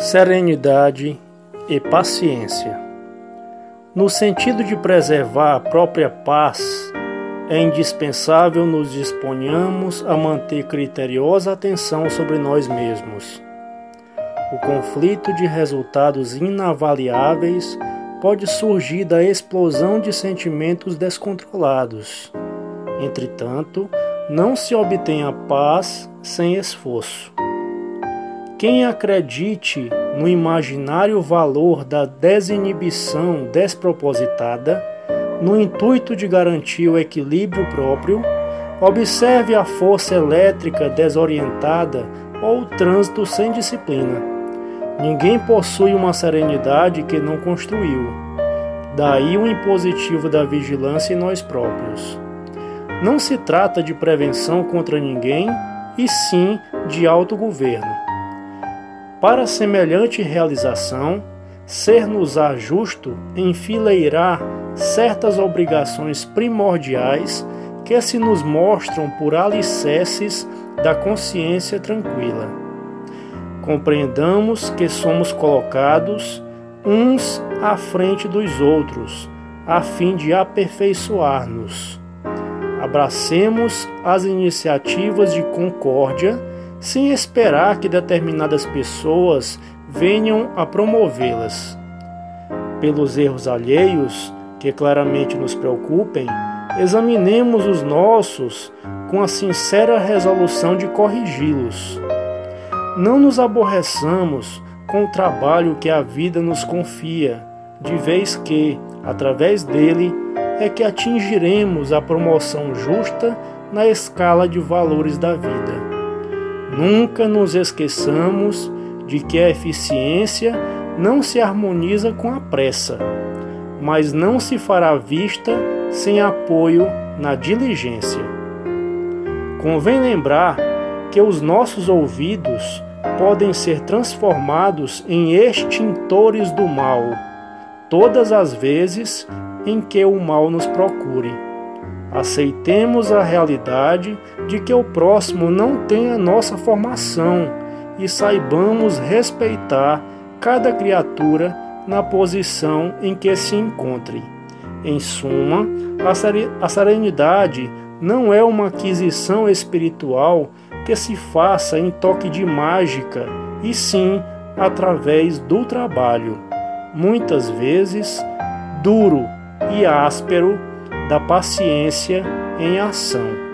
serenidade e paciência. No sentido de preservar a própria paz, é indispensável nos disponhamos a manter criteriosa atenção sobre nós mesmos. O conflito de resultados inavaliáveis pode surgir da explosão de sentimentos descontrolados. Entretanto, não se obtém a paz sem esforço. Quem acredite no imaginário valor da desinibição despropositada, no intuito de garantir o equilíbrio próprio, observe a força elétrica desorientada ou o trânsito sem disciplina. Ninguém possui uma serenidade que não construiu. Daí o impositivo da vigilância em nós próprios. Não se trata de prevenção contra ninguém, e sim de autogoverno. Para semelhante realização, ser-nos-á justo enfileirar certas obrigações primordiais que se nos mostram por alicerces da consciência tranquila. Compreendamos que somos colocados uns à frente dos outros, a fim de aperfeiçoar-nos. Abracemos as iniciativas de concórdia sem esperar que determinadas pessoas venham a promovê-las. Pelos erros alheios, que claramente nos preocupem, examinemos os nossos com a sincera resolução de corrigi-los. Não nos aborreçamos com o trabalho que a vida nos confia, de vez que, através dele, é que atingiremos a promoção justa na escala de valores da vida. Nunca nos esqueçamos de que a eficiência não se harmoniza com a pressa, mas não se fará vista sem apoio na diligência. Convém lembrar que os nossos ouvidos podem ser transformados em extintores do mal, todas as vezes em que o mal nos procure. Aceitemos a realidade de que o próximo não tem a nossa formação e saibamos respeitar cada criatura na posição em que se encontre. Em suma, a serenidade não é uma aquisição espiritual que se faça em toque de mágica, e sim através do trabalho, muitas vezes duro e áspero da paciência em ação.